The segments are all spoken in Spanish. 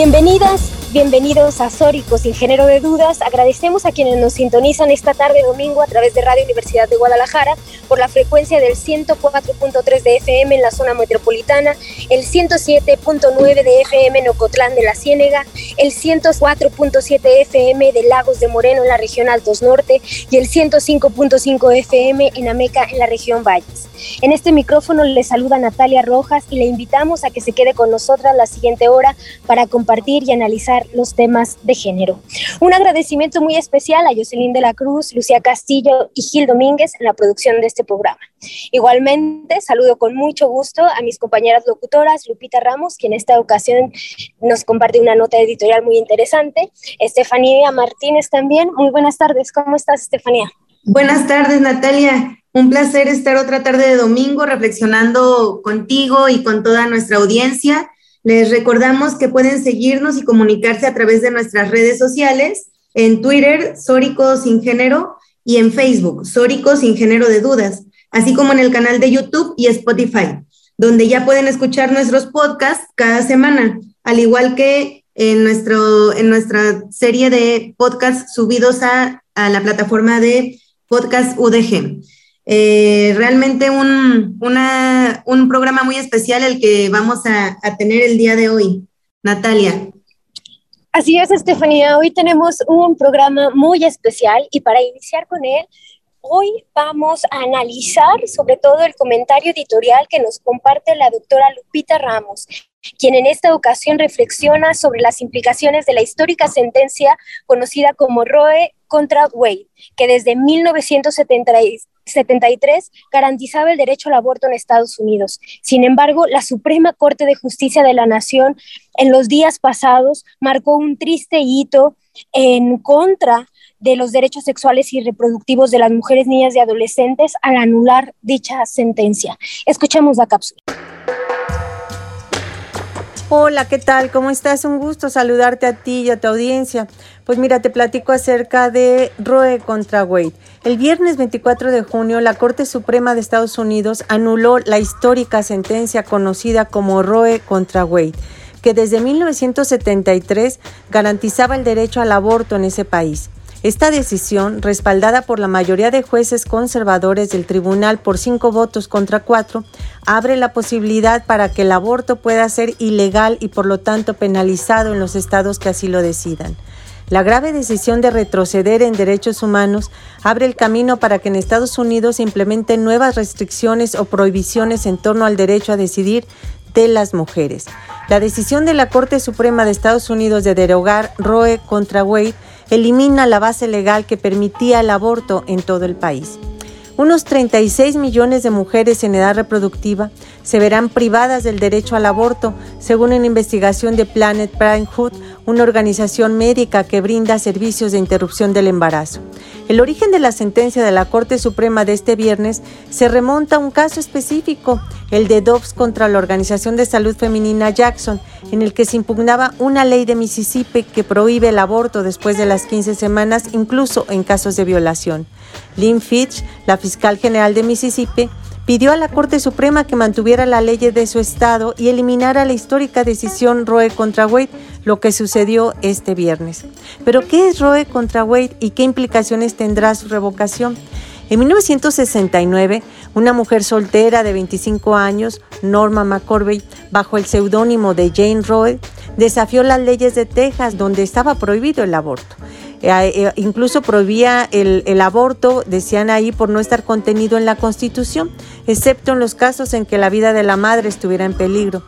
Bienvenidas, bienvenidos a Sóricos sin género de dudas. Agradecemos a quienes nos sintonizan esta tarde domingo a través de Radio Universidad de Guadalajara por la frecuencia del 104.3 de FM en la zona metropolitana, el 107.9 de FM en Ocotlán de la Ciénega, el 104.7 FM de Lagos de Moreno en la región Altos Norte y el 105.5 FM en Ameca en la región Valles. En este micrófono le saluda Natalia Rojas y le invitamos a que se quede con nosotras la siguiente hora para compartir y analizar los temas de género. Un agradecimiento muy especial a Jocelyn de la Cruz, Lucía Castillo y Gil Domínguez en la producción de este programa. Igualmente, saludo con mucho gusto a mis compañeras locutoras, Lupita Ramos, quien en esta ocasión nos comparte una nota editorial muy interesante, Estefanía Martínez también. Muy buenas tardes, ¿cómo estás, Estefanía? Buenas tardes, Natalia. Un placer estar otra tarde de domingo reflexionando contigo y con toda nuestra audiencia. Les recordamos que pueden seguirnos y comunicarse a través de nuestras redes sociales, en Twitter, Sórico Sin Género, y en Facebook, Sórico Sin Género de Dudas, así como en el canal de YouTube y Spotify, donde ya pueden escuchar nuestros podcasts cada semana, al igual que en, nuestro, en nuestra serie de podcasts subidos a, a la plataforma de Podcast UDG. Eh, realmente un, un, programa muy especial el que vamos a, tener el día de hoy. Natalia. Así es, Estefanía. Hoy tenemos un programa muy especial y para iniciar con él, hoy vamos a analizar sobre todo el comentario editorial que nos comparte la doctora Lupita Ramos, quien en esta ocasión reflexiona sobre las implicaciones de la histórica sentencia conocida como Roe contra Wade, que desde 1973 garantizaba el derecho al aborto en Estados Unidos. Sin embargo, la Suprema Corte de Justicia de la Nación en los días pasados marcó un triste hito en contra de los derechos sexuales y reproductivos de las mujeres, niñas y adolescentes al anular dicha sentencia. Escuchemos la cápsula. Hola, ¿qué tal? ¿Cómo estás? Un gusto saludarte a ti y a tu audiencia. Pues mira, te platico acerca de Roe contra Wade. El viernes 24 de junio, la Corte Suprema de Estados Unidos anuló la histórica sentencia conocida como Roe contra Wade, que desde 1973 garantizaba el derecho al aborto en ese país. Esta decisión, respaldada por la mayoría de jueces conservadores del tribunal por cinco votos contra cuatro, abre la posibilidad para que el aborto pueda ser ilegal y por lo tanto penalizado en los estados que así lo decidan. La grave decisión de retroceder en derechos humanos abre el camino para que en Estados Unidos se implementen nuevas restricciones o prohibiciones en torno al derecho a decidir de las mujeres. La decisión de la Corte Suprema de Estados Unidos de derogar Roe contra Wade elimina la base legal que permitía el aborto en todo el país. Unos 36 millones de mujeres en edad reproductiva se verán privadas del derecho al aborto, según una investigación de Planet Parenthood, una organización médica que brinda servicios de interrupción del embarazo. El origen de la sentencia de la Corte Suprema de este viernes se remonta a un caso específico, el de Dobbs contra la Organización de Salud Femenina Jackson, en el que se impugnaba una ley de Mississippi que prohíbe el aborto después de las 15 semanas, incluso en casos de violación. Lynn Fitch, la fiscal general de Mississippi, pidió a la Corte Suprema que mantuviera la ley de su estado y eliminara la histórica decisión Roe contra Wade, lo que sucedió este viernes. Pero ¿qué es Roe contra Wade y qué implicaciones tendrá su revocación? En 1969, una mujer soltera de 25 años, Norma McCorvey, bajo el seudónimo de Jane Roe, desafió las leyes de Texas donde estaba prohibido el aborto. Eh, eh, incluso prohibía el, el, aborto, decían ahí, por no estar contenido en la Constitución, excepto en los casos en que la vida de la madre estuviera en peligro.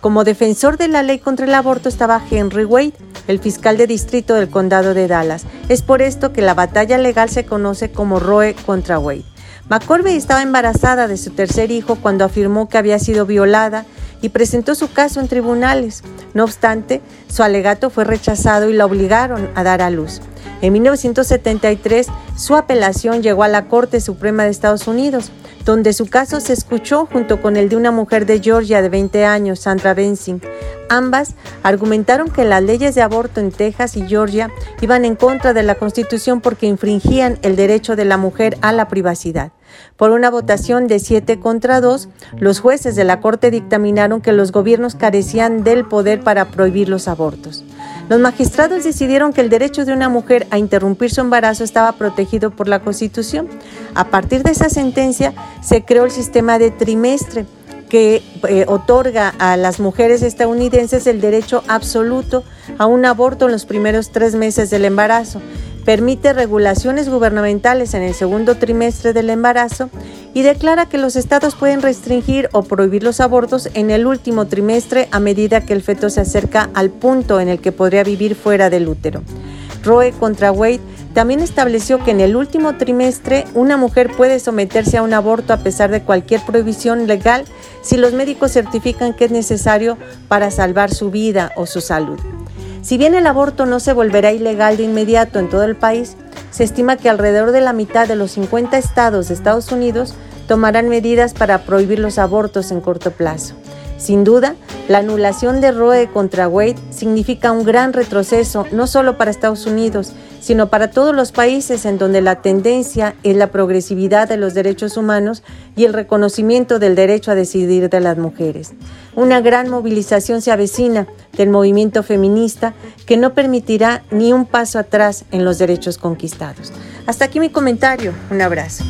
Como defensor de la ley contra el aborto estaba Henry Wade, el fiscal de distrito del condado de Dallas. Es por esto que la batalla legal se conoce como Roe contra Wade. McCorvey estaba embarazada de su tercer hijo cuando afirmó que había sido violada y presentó su caso en tribunales. No obstante, su alegato fue rechazado y la obligaron a dar a luz. En 1973, su apelación llegó a la Corte Suprema de Estados Unidos, donde su caso se escuchó junto con el de una mujer de Georgia de 20 años, Sandra Bensing. Ambas argumentaron que las leyes de aborto en Texas y Georgia iban en contra de la Constitución porque infringían el derecho de la mujer a la privacidad. Por una votación de 7 contra 2, los jueces de la Corte dictaminaron que los gobiernos carecían del poder para prohibir los abortos. Los magistrados decidieron que el derecho de una mujer a interrumpir su embarazo estaba protegido por la Constitución. A partir de esa sentencia se creó el sistema de trimestre que eh, otorga a las mujeres estadounidenses el derecho absoluto a un aborto en los primeros tres meses del embarazo permite regulaciones gubernamentales en el segundo trimestre del embarazo y declara que los estados pueden restringir o prohibir los abortos en el último trimestre a medida que el feto se acerca al punto en el que podría vivir fuera del útero. Roe contra Wade también estableció que en el último trimestre una mujer puede someterse a un aborto a pesar de cualquier prohibición legal si los médicos certifican que es necesario para salvar su vida o su salud. Si bien el aborto no se volverá ilegal de inmediato en todo el país, se estima que alrededor de la mitad de los 50 estados de Estados Unidos tomarán medidas para prohibir los abortos en corto plazo. Sin duda, la anulación de Roe contra Wade significa un gran retroceso no solo para Estados Unidos, sino para todos los países en donde la tendencia es la progresividad de los derechos humanos y el reconocimiento del derecho a decidir de las mujeres. Una gran movilización se avecina del movimiento feminista que no permitirá ni un paso atrás en los derechos conquistados. Hasta aquí mi comentario. Un abrazo.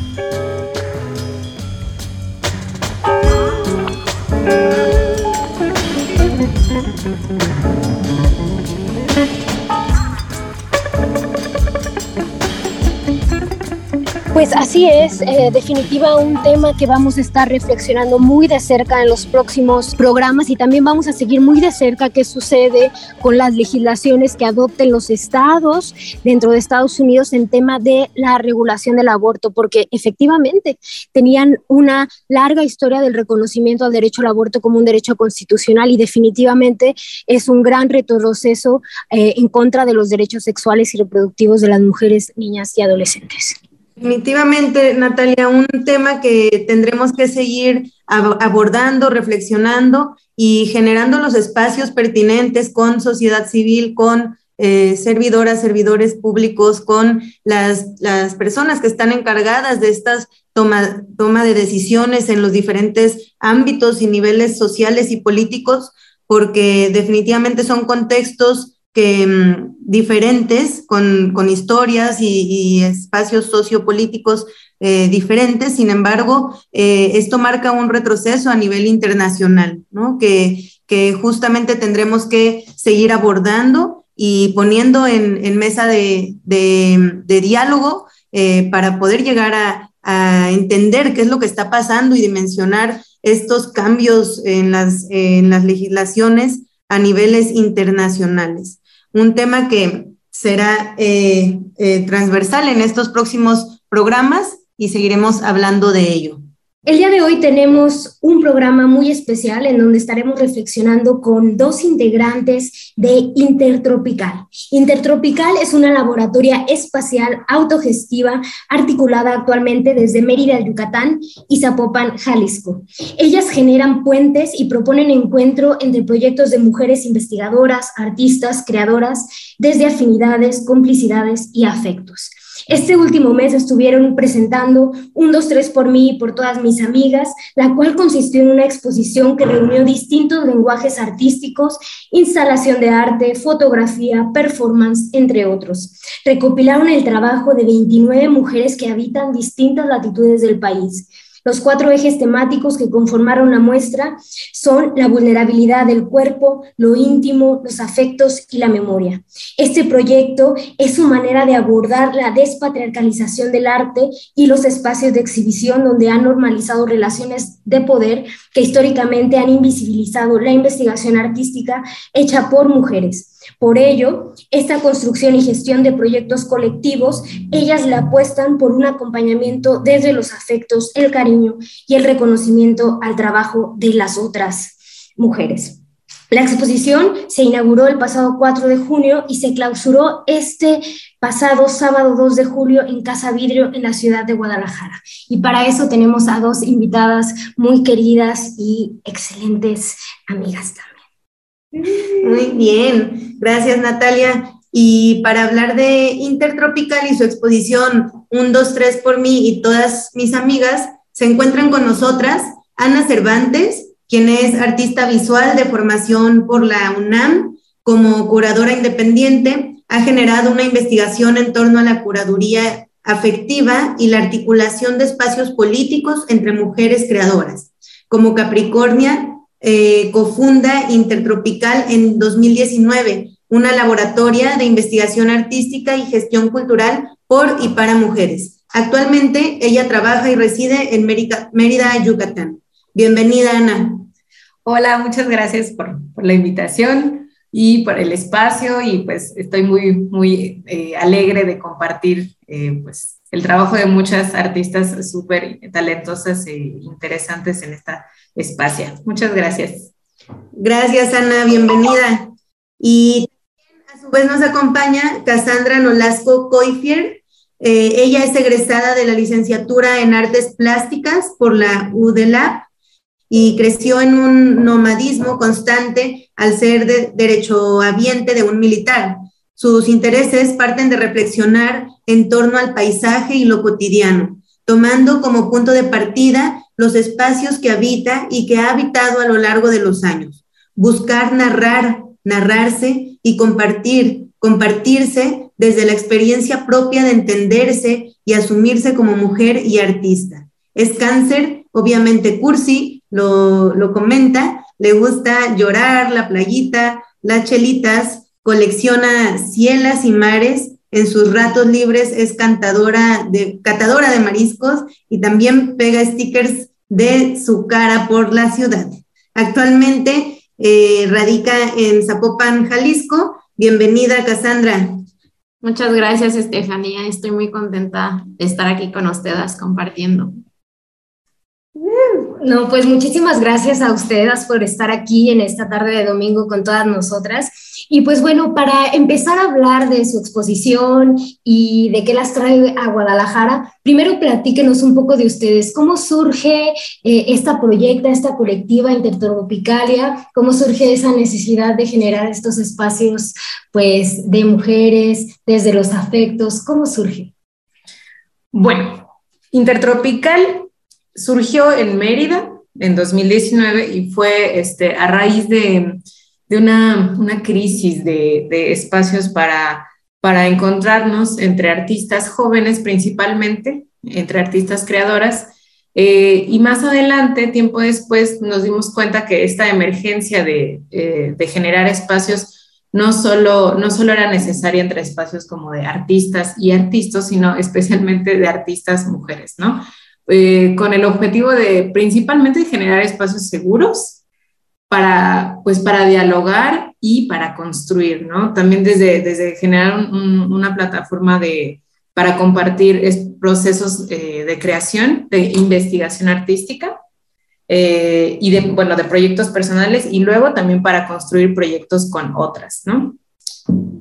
Pues así es, eh, definitiva un tema que vamos a estar reflexionando muy de cerca en los próximos programas y también vamos a seguir muy de cerca qué sucede con las legislaciones que adopten los estados dentro de Estados Unidos en tema de la regulación del aborto, porque efectivamente tenían una larga historia del reconocimiento al derecho al aborto como un derecho constitucional y definitivamente es un gran retroceso eh, en contra de los derechos sexuales y reproductivos de las mujeres, niñas y adolescentes. Definitivamente, Natalia, un tema que tendremos que seguir abordando, reflexionando y generando los espacios pertinentes con sociedad civil, con eh, servidoras, servidores públicos, con las, las, personas que están encargadas de estas toma, toma de decisiones en los diferentes ámbitos y niveles sociales y políticos, porque definitivamente son contextos que, mm, diferentes, con, con historias y, espacios sociopolíticos eh, diferentes. Sin embargo, eh, esto marca un retroceso a nivel internacional, ¿no? que, que justamente tendremos que seguir abordando y poniendo en, mesa de, de, de diálogo eh, para poder llegar a, a, entender qué es lo que está pasando y dimensionar estos cambios en las, en las legislaciones a niveles internacionales un tema que será eh, eh, transversal en estos próximos programas y seguiremos hablando de ello. El día de hoy tenemos un programa muy especial en donde estaremos reflexionando con dos integrantes de Intertropical. Intertropical es una laboratoria espacial autogestiva articulada actualmente desde Mérida, Yucatán y Zapopan, Jalisco. Ellas generan puentes y proponen encuentro entre proyectos de mujeres investigadoras, artistas, creadoras, desde afinidades, complicidades y afectos. Este último mes estuvieron presentando un 2-3 por mí y por todas mis amigas, la cual consistió en una exposición que reunió distintos lenguajes artísticos, instalación de arte, fotografía, performance, entre otros. Recopilaron el trabajo de 29 mujeres que habitan distintas latitudes del país los cuatro ejes temáticos que conformaron la muestra son la vulnerabilidad del cuerpo, lo íntimo, los afectos y la memoria. Este proyecto es su manera de abordar la despatriarcalización del arte y los espacios de exhibición donde han normalizado relaciones de poder que históricamente han invisibilizado la investigación artística hecha por mujeres. Por ello, esta construcción y gestión de proyectos colectivos, ellas le apuestan por un acompañamiento desde los afectos, el cariño y el reconocimiento al trabajo de las otras. mujeres. La exposición se inauguró el pasado 4 de junio y se clausuró este pasado sábado 2 de julio en Casa Vidrio en la ciudad de Guadalajara. Y para eso tenemos a dos invitadas muy queridas y excelentes amigas también. Muy bien, gracias Natalia. Y para hablar de Intertropical y su exposición 1, 2, 3 por mí y todas mis amigas, se encuentran con nosotras Ana Cervantes, quien es artista visual de formación por la UNAM como curadora independiente ha generado una investigación en torno a la curaduría afectiva y la articulación de espacios políticos entre mujeres creadoras. Como Capricornia, eh, cofunda Intertropical en 2019, una laboratoria de investigación artística y gestión cultural por y para mujeres. Actualmente ella trabaja y reside en Mérida, Mérida Yucatán. Bienvenida, Ana. Hola, muchas gracias por, la invitación y por el espacio y pues estoy muy, muy eh, alegre de compartir eh, pues el trabajo de muchas artistas súper talentosas e interesantes en esta espacio. Muchas gracias. Gracias, Ana, bienvenida. Y a su vez nos acompaña Cassandra Nolasco Coifier. Eh, ella es egresada de la licenciatura en Artes Plásticas por la UDELAB y creció en un nomadismo constante al ser de derechohabiente de un militar. Sus intereses parten de reflexionar en torno al paisaje y lo cotidiano, tomando como punto de partida los espacios que habita y que ha habitado a lo largo de los años. Buscar narrar, narrarse y compartir, compartirse desde la experiencia propia de entenderse y asumirse como mujer y artista. Es cáncer, obviamente cursi, lo, comenta, le gusta llorar, la playita, las chelitas, colecciona cielas y mares, en sus ratos libres es cantadora de, catadora de mariscos y también pega stickers de su cara por la ciudad. Actualmente eh, radica en Zapopan, Jalisco. Bienvenida, Cassandra. Muchas gracias, Estefanía. Estoy muy contenta de estar aquí con ustedes compartiendo. No, pues muchísimas gracias a ustedes por estar aquí en esta tarde de domingo con todas nosotras. Y pues bueno, para empezar a hablar de su exposición y de qué las trae a Guadalajara, primero platíquenos un poco de ustedes. ¿Cómo surge eh, esta proyecta, esta colectiva intertropicalia? ¿Cómo surge esa necesidad de generar estos espacios pues de mujeres, desde los afectos? ¿Cómo surge? Bueno, Intertropical surgió en Mérida en 2019 y fue este, a raíz de, una, crisis de, espacios para, para encontrarnos entre artistas jóvenes principalmente, entre artistas creadoras. Eh, y más adelante, tiempo después, nos dimos cuenta que esta emergencia de, eh, generar espacios no solo, no solo era necesaria entre espacios como de artistas y artistas, sino especialmente de artistas mujeres, ¿no? Eh, con el objetivo de principalmente generar espacios seguros para, pues, para dialogar y para construir, ¿no? También desde, desde generar una plataforma de, para compartir procesos eh, de creación, de investigación artística eh, y de, bueno, de proyectos personales y luego también para construir proyectos con otras, ¿no?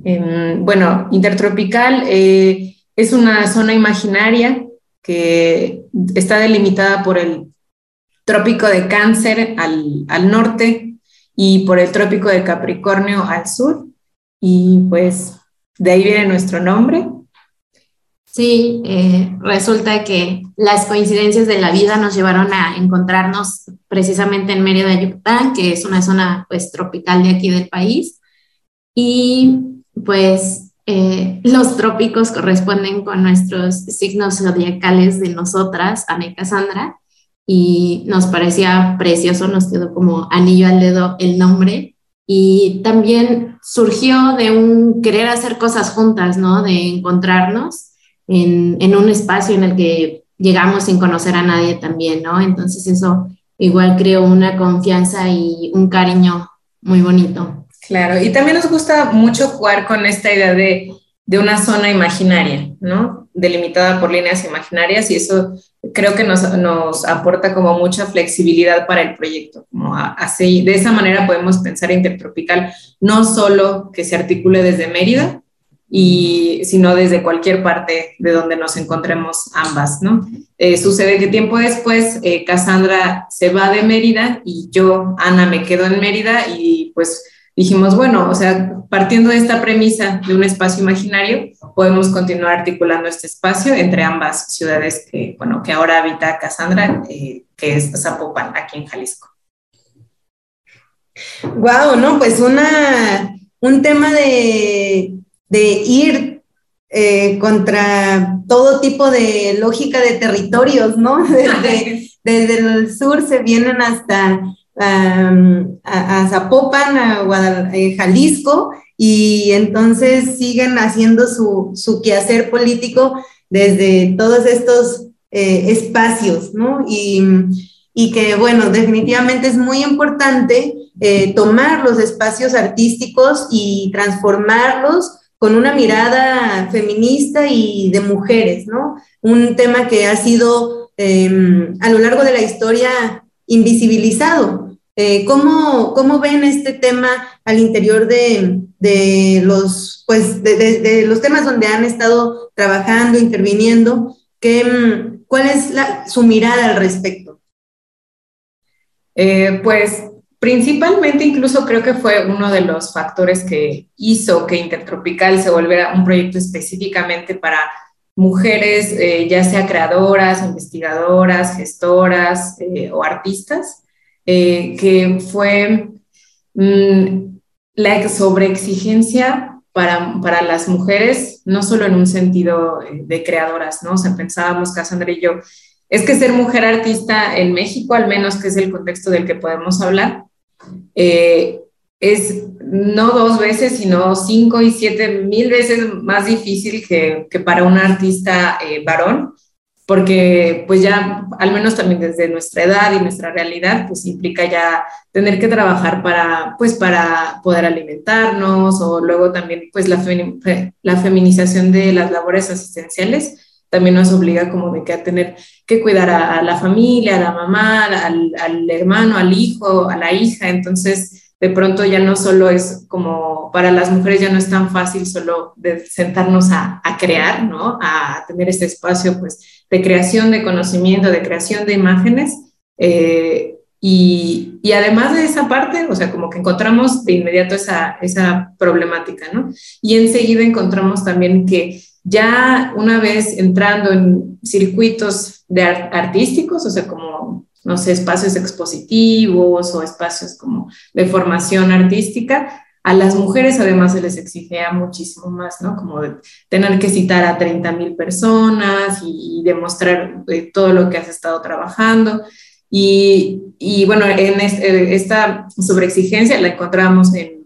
Em, bueno, Intertropical es una zona imaginaria que está delimitada por el trópico de Cáncer al, norte y por el trópico de Capricornio al sur. Y pues de ahí viene nuestro nombre. Sí, eh, resulta que las coincidencias de la vida nos llevaron a encontrarnos precisamente en Mérida, Yucatán, que es una zona pues tropical de aquí del país. Y pues eh, los trópicos corresponden con nuestros signos zodiacales de nosotras, Ana y Cassandra, y nos parecía precioso, nos quedó como anillo al dedo el nombre. Y también surgió de un querer hacer cosas juntas, ¿no? De encontrarnos en, en un espacio en el que llegamos sin conocer a nadie también, ¿no? Entonces eso igual creó una confianza y un cariño muy bonito. Claro, y también nos gusta mucho jugar con esta idea de, una zona imaginaria, ¿no? delimitada por líneas imaginarias y eso creo que nos, nos aporta como mucha flexibilidad para el proyecto. Como así, de esa manera podemos pensar Intertropical no solo que se articule desde Mérida, y sino desde cualquier parte de donde nos encontremos ambas, ¿no? Eh, sucede que tiempo después eh, Cassandra se va de Mérida y yo, Ana, me quedo en Mérida y pues dijimos, bueno, o sea, partiendo de esta premisa de un espacio imaginario, podemos continuar articulando este espacio entre ambas ciudades que, bueno, que ahora habita Cassandra, eh, que es Zapopan, aquí en Jalisco. Wow, no, pues una, un tema de, de ir eh, contra todo tipo de lógica de territorios, ¿no? Desde, desde el sur se vienen hasta a, Zapopan, a eh, Jalisco, y entonces siguen haciendo su, su quehacer político desde todos estos eh, espacios, ¿no? Y, y, que, bueno, definitivamente es muy importante eh, tomar los espacios artísticos y transformarlos con una mirada feminista y de mujeres, ¿no? Un tema que ha sido em, a lo largo de la historia invisibilizado, eh, ¿cómo, ven este tema al interior de, los, pues, de, los temas donde han estado trabajando, interviniendo? ¿Qué, mm, ¿Cuál es su mirada al respecto? Eh, pues principalmente incluso creo que fue uno de los factores que hizo que Intertropical se volviera un proyecto específicamente para mujeres, eh, ya sea creadoras, investigadoras, gestoras o artistas. Eh, que fue mm, la sobreexigencia para, para las mujeres, no solo en un sentido eh, de creadoras, ¿no? O sea, pensábamos, Cassandra y yo, es que ser mujer artista en México, al menos que es el contexto del que podemos hablar, eh, es no dos veces, sino cinco y siete mil veces más difícil que, que para un artista varón porque pues ya, al menos también desde nuestra edad y nuestra realidad, pues implica ya tener que trabajar para, pues para poder alimentarnos o luego también pues la, la feminización de las labores asistenciales también nos obliga como de que a tener que cuidar a, la familia, a la mamá, al, al hermano, al hijo, a la hija, entonces de pronto ya no solo es como para las mujeres ya no es tan fácil solo de sentarnos a, a, crear, ¿no? A tener este espacio pues de creación de conocimiento, de creación de imágenes. Eh, y, y, además de esa parte, o sea, como que encontramos de inmediato esa, esa problemática, ¿no? Y enseguida encontramos también que ya una vez entrando en circuitos de artísticos, o sea, como no sé, espacios expositivos o espacios como de formación artística, a las mujeres además se les exigía muchísimo más, ¿no? Como tener que citar a 30 mil personas y, demostrar eh, todo lo que has estado trabajando. Y, y bueno, en eh, esta sobreexigencia la encontramos en,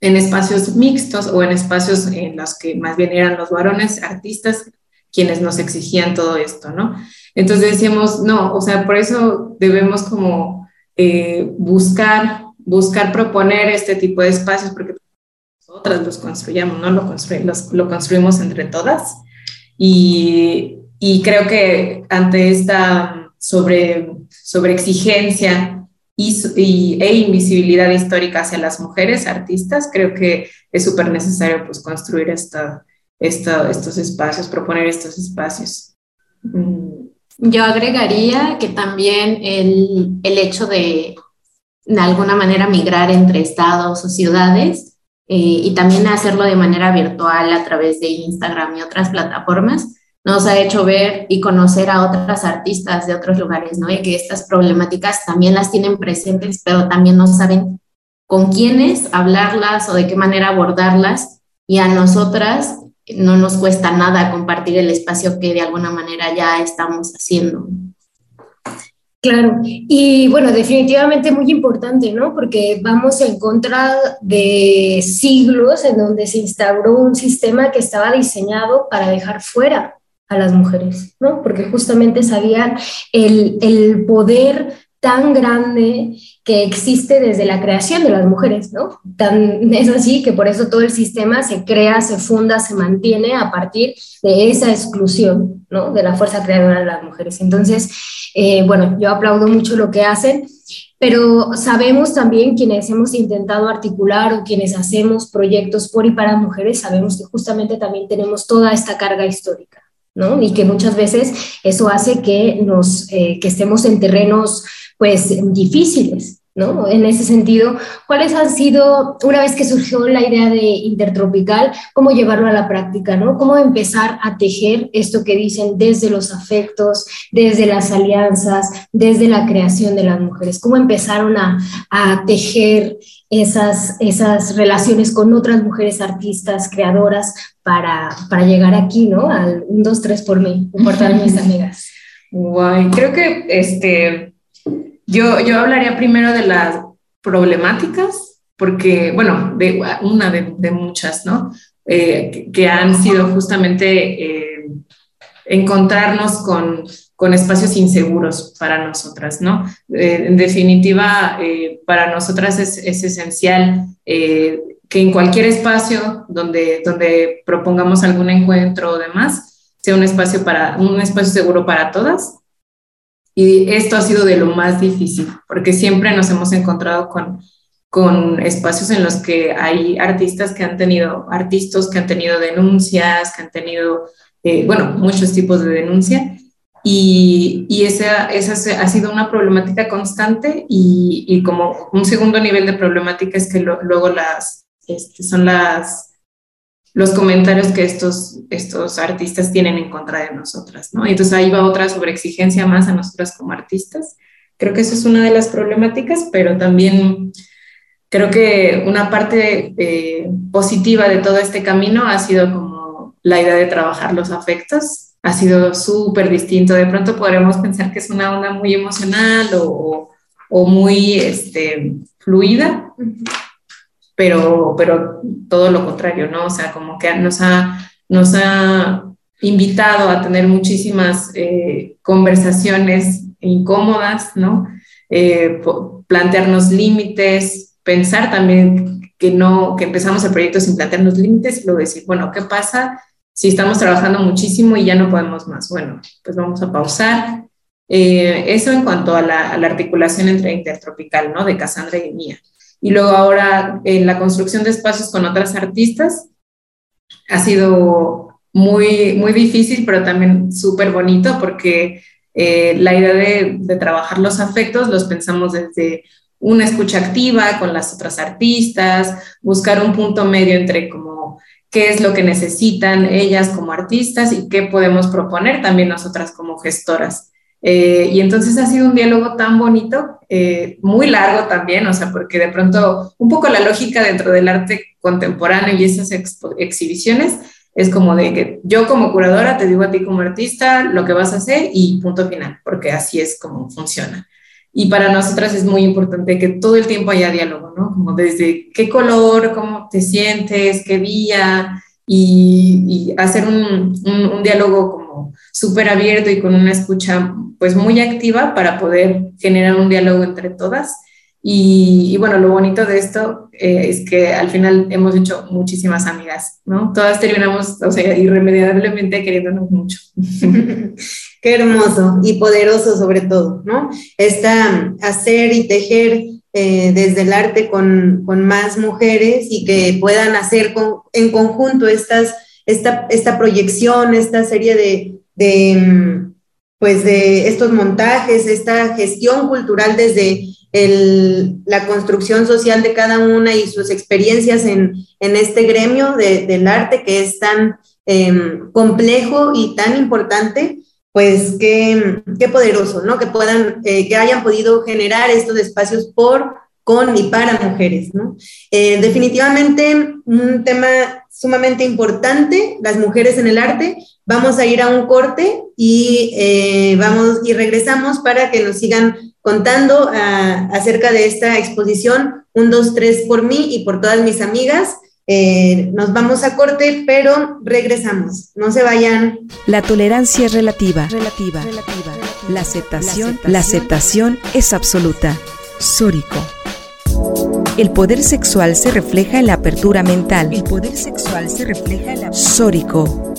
en espacios mixtos o en espacios en los que más bien eran los varones artistas quienes nos exigían todo esto, ¿no? Entonces decíamos, no, o sea, por eso debemos como eh, buscar, buscar proponer este tipo de espacios, porque nosotras los construyamos, ¿no? Lo, lo construimos entre todas. Y, y, creo que ante esta sobre, sobre exigencia y, e invisibilidad histórica hacia las mujeres artistas, creo que es súper necesario pues construir esta, esta, estos espacios, proponer estos espacios. Mm. Yo agregaría que también el, el hecho de de alguna manera migrar entre estados o ciudades eh, y también hacerlo de manera virtual a través de Instagram y otras plataformas, nos ha hecho ver y conocer a otras artistas de otros lugares, ¿no? Y que estas problemáticas también las tienen presentes, pero también no saben con quiénes hablarlas o de qué manera abordarlas. Y a nosotras no nos cuesta nada compartir el espacio que de alguna manera ya estamos haciendo. Claro, y bueno, definitivamente muy importante, ¿no? Porque vamos en contra de siglos en donde se instauró un sistema que estaba diseñado para dejar fuera a las mujeres, ¿no? Porque justamente sabían el, el poder tan grande que existe desde la creación de las mujeres, ¿no? Tan, es así que por eso todo el sistema se crea, se funda, se mantiene a partir de esa exclusión, ¿no? De la fuerza creadora de las mujeres. Entonces, eh, bueno, yo aplaudo mucho lo que hacen, pero sabemos también quienes hemos intentado articular o quienes hacemos proyectos por y para mujeres, sabemos que justamente también tenemos toda esta carga histórica, ¿no? Y que muchas veces eso hace que, nos, eh, que estemos en terrenos pues difíciles, ¿no? En ese sentido, ¿cuáles han sido, una vez que surgió la idea de intertropical, cómo llevarlo a la práctica, ¿no? ¿Cómo empezar a tejer esto que dicen desde los afectos, desde las alianzas, desde la creación de las mujeres? ¿Cómo empezaron a, a tejer esas, esas relaciones con otras mujeres artistas, creadoras, para, para llegar aquí, ¿no? Al 1, 2, 3 por mí, por todas mis amigas. Guay, creo que este yo, yo hablaría primero de las problemáticas, porque, bueno, una de, muchas, ¿no? Eh, que, han sido justamente eh, encontrarnos con, con, espacios inseguros para nosotras, ¿no? Eh, en definitiva, para nosotras es, es esencial que en cualquier espacio donde, donde propongamos algún encuentro o demás, sea un espacio, para, un espacio seguro para todas y esto ha sido de lo más difícil, porque siempre nos hemos encontrado con, con espacios en los que hay artistas que han tenido, artistas que han tenido denuncias, que han tenido, eh, bueno, muchos tipos de denuncia. Y, y esa, esa, ha sido una problemática constante y, y, como un segundo nivel de problemática es que luego las, este, son las los comentarios que estos, estos artistas tienen en contra de nosotras, ¿no? Entonces ahí va otra sobreexigencia más a nosotras como artistas. Creo que eso es una de las problemáticas, pero también creo que una parte eh, positiva de todo este camino ha sido como la idea de trabajar los afectos. Ha sido súper distinto. De pronto podremos pensar que es una onda muy emocional o, o muy este, fluida, pero, pero todo lo contrario, ¿no? O sea, como que nos ha, nos ha invitado a tener muchísimas eh, conversaciones incómodas, ¿no? Eh, plantearnos límites, pensar también que no, que empezamos el proyecto sin plantearnos límites y luego decir, bueno, ¿qué pasa si estamos trabajando muchísimo y ya no podemos más? Bueno, pues vamos a pausar. Eh, eso en cuanto a la, a la, articulación entre intertropical, ¿no? De Cassandra y mía. Y luego ahora en la construcción de espacios con otras artistas ha sido muy, muy difícil, pero también súper bonito porque eh, la idea de, de, trabajar los afectos los pensamos desde una escucha activa con las otras artistas, buscar un punto medio entre como qué es lo que necesitan ellas como artistas y qué podemos proponer también nosotras como gestoras. Eh, y entonces ha sido un diálogo tan bonito, eh, muy largo también, o sea, porque de pronto un poco la lógica dentro del arte contemporáneo y esas exhibiciones es como de que yo como curadora te digo a ti como artista lo que vas a hacer y punto final, porque así es como funciona. Y para nosotras es muy importante que todo el tiempo haya diálogo, ¿no? Como desde qué color, cómo te sientes, qué día, y, hacer un, un, un diálogo como súper abierto y con una escucha pues muy activa para poder generar un diálogo entre todas. Y, bueno, lo bonito de esto eh, es que al final hemos hecho muchísimas amigas, ¿no? Todas terminamos, o sea, irremediablemente queriéndonos mucho. Qué hermoso y poderoso sobre todo, ¿no? Esta hacer y tejer eh, desde el arte con, con, más mujeres y que puedan hacer con, en conjunto estas, esta, esta proyección, esta serie de, de mm, pues de estos montajes, esta gestión cultural desde el, la construcción social de cada una y sus experiencias en, en este gremio de, del arte que es tan em, complejo y tan importante, pues qué, qué poderoso, ¿no? Que puedan, eh, que hayan podido generar estos espacios por, con y para mujeres, ¿no? Eh, definitivamente un tema sumamente importante, las mujeres en el arte, Vamos a ir a un corte y eh, vamos y regresamos para que nos sigan contando ah, acerca de esta exposición Un, dos, tres por mí y por todas mis amigas. Eh, nos vamos a corte, pero regresamos. No se vayan. La tolerancia es relativa. Relativa. relativa. La aceptación, la aceptación es absoluta. Sórico. El poder sexual se refleja en la apertura mental. El poder sexual se refleja en la Sórico.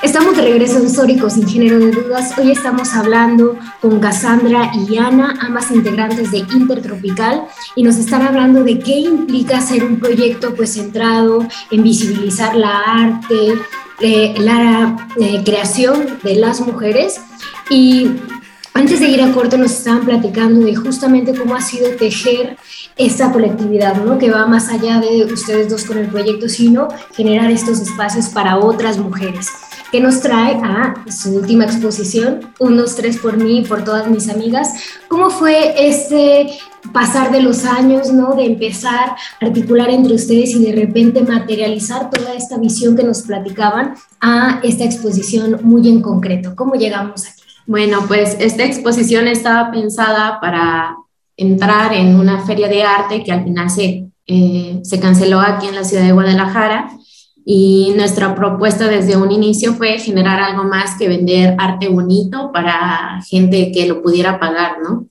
Estamos de regreso en Sórico sin género de dudas. Hoy estamos hablando con Cassandra y Ana, ambas integrantes de Intertropical, y nos están hablando de qué implica hacer un proyecto pues centrado en visibilizar la arte, eh, la eh, creación de las mujeres. Y antes de ir a corte nos estaban platicando de justamente cómo ha sido tejer esta colectividad, ¿no? que va más allá de ustedes dos con el proyecto, sino generar estos espacios para otras mujeres que nos trae a su última exposición, Unos Tres por mí y por todas mis amigas. ¿Cómo fue este pasar de los años, ¿no? de empezar a articular entre ustedes y de repente materializar toda esta visión que nos platicaban a esta exposición muy en concreto? ¿Cómo llegamos aquí? Bueno, pues esta exposición estaba pensada para entrar en una feria de arte que al final se, eh, se canceló aquí en la ciudad de Guadalajara y nuestra propuesta desde un inicio fue generar algo más que vender arte bonito para gente que lo pudiera pagar, ¿no?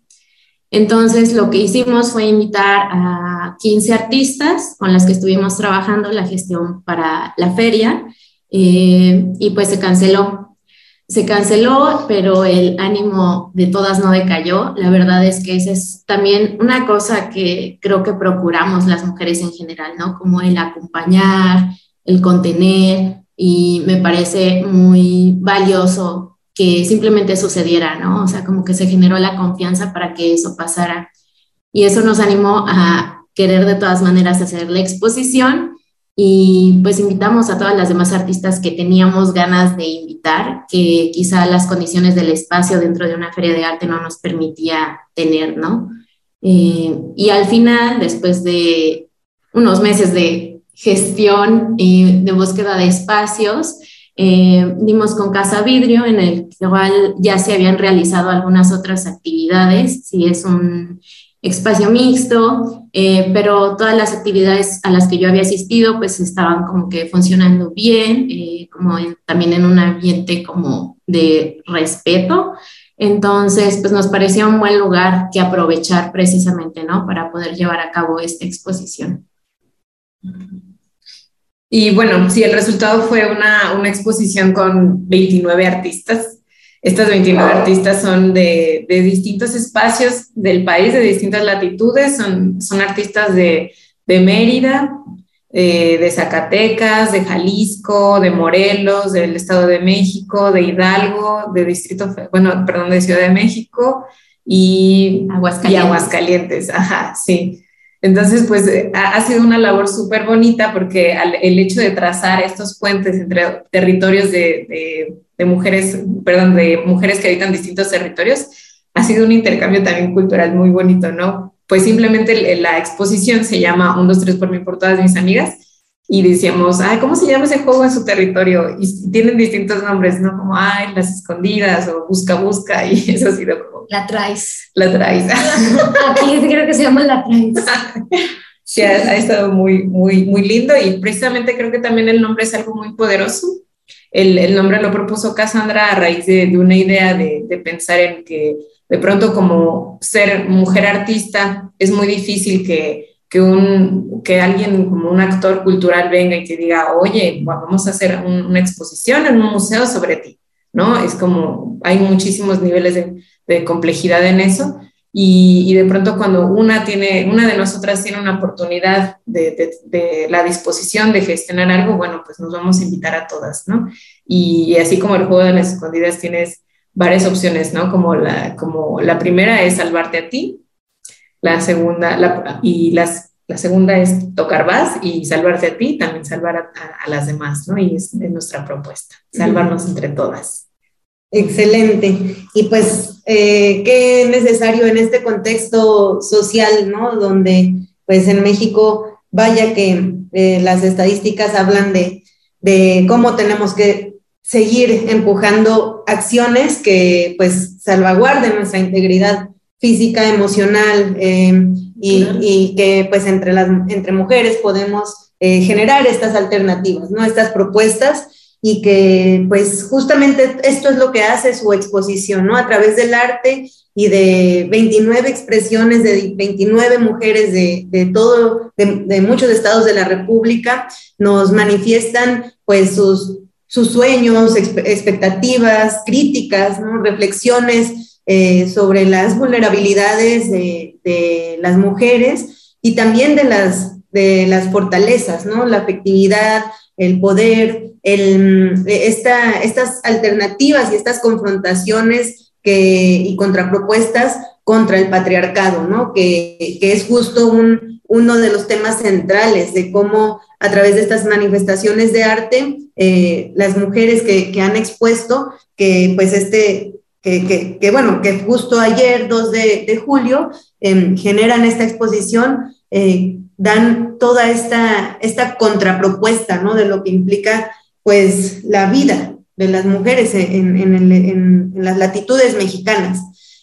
Entonces lo que hicimos fue invitar a 15 artistas con las que estuvimos trabajando la gestión para la feria eh, y pues se canceló. Se canceló, pero el ánimo de todas no decayó. La verdad es que esa es también una cosa que creo que procuramos las mujeres en general, ¿no? Como el acompañar, el contener y me parece muy valioso que simplemente sucediera, ¿no? O sea, como que se generó la confianza para que eso pasara. Y eso nos animó a querer de todas maneras hacer la exposición y pues invitamos a todas las demás artistas que teníamos ganas de invitar, que quizá las condiciones del espacio dentro de una feria de arte no nos permitía tener, ¿no? Eh, y al final, después de unos meses de gestión y de búsqueda de espacios. Eh, dimos con Casa Vidrio, en el cual ya se habían realizado algunas otras actividades, si es un espacio mixto, eh, pero todas las actividades a las que yo había asistido pues estaban como que funcionando bien, eh, como también en un ambiente como de respeto. Entonces, pues nos parecía un buen lugar que aprovechar precisamente, ¿no? Para poder llevar a cabo esta exposición. Y bueno, sí, el resultado fue una, una exposición con 29 artistas. Estas 29 artistas son de, de, distintos espacios del país, de distintas latitudes, son, son artistas de, de Mérida, eh, de Zacatecas, de Jalisco, de Morelos, del Estado de México, de Hidalgo, de Distrito, bueno, perdón, de Ciudad de México y Aguascalientes. Y Aguascalientes, ajá, sí. Entonces, pues eh, ha, sido una labor súper bonita porque el hecho de trazar estos puentes entre territorios de, mujeres, perdón, de mujeres que habitan distintos territorios, ha sido un intercambio también cultural muy bonito, ¿no? Pues simplemente la exposición se llama Un, dos, tres por mí, por todas mis amigas, y decíamos, ay, ¿cómo se llama ese juego en su territorio? Y tienen distintos nombres, ¿no? Como, ay, las escondidas o busca, busca, y eso ha sido como... La traes. La traes. Aquí creo que se llama la traes. Sí, ha, estado muy, muy, muy lindo y precisamente creo que también el nombre es algo muy poderoso. El, el nombre lo propuso Cassandra a raíz de, de una idea de, de pensar en que de pronto como ser mujer artista es muy difícil que que, un, que alguien como un actor cultural venga y te diga, oye, vamos a hacer una exposición en un museo sobre ti, ¿no? Es como, hay muchísimos niveles de, complejidad en eso. Y, de pronto cuando una tiene, una de nosotras tiene una oportunidad de, la disposición de gestionar algo, bueno, pues nos vamos a invitar a todas, ¿no? Y, y, así como el juego de las escondidas tienes varias opciones, ¿no? Como la, como la primera es salvarte a ti, la segunda, la, y las, la segunda es tocar vas y salvarte a ti, también salvar a, las demás, ¿no? Y es, nuestra propuesta, salvarnos entre todas. Excelente. Y pues, eh, qué necesario en este contexto social, ¿no? Donde, pues en México, vaya que eh, las estadísticas hablan de, de cómo tenemos que seguir empujando acciones que, pues, salvaguarden nuestra integridad física, emocional, eh, y, y, que pues entre, las, entre mujeres podemos eh, generar estas alternativas, ¿no? Estas propuestas y que pues justamente esto es lo que hace su exposición, ¿no? A través del arte y de 29 expresiones de 29 mujeres de, de todo, de, de, muchos estados de la República, nos manifiestan pues sus, sus sueños, expectativas, críticas, ¿no? reflexiones eh, sobre las vulnerabilidades de, las mujeres y también de las, de las fortalezas, ¿no? La afectividad, el poder, esta, estas alternativas y estas confrontaciones y contrapropuestas contra el patriarcado, ¿no? Que, que es justo un, uno de los temas centrales de cómo a través de estas manifestaciones de arte, eh, las mujeres que, que, han expuesto, que pues este, que, bueno, que justo ayer, 2 de, julio, eh, generan esta exposición, eh, dan toda esta, esta contrapropuesta, ¿no? De lo que implica, pues, la vida de las mujeres en, las latitudes mexicanas.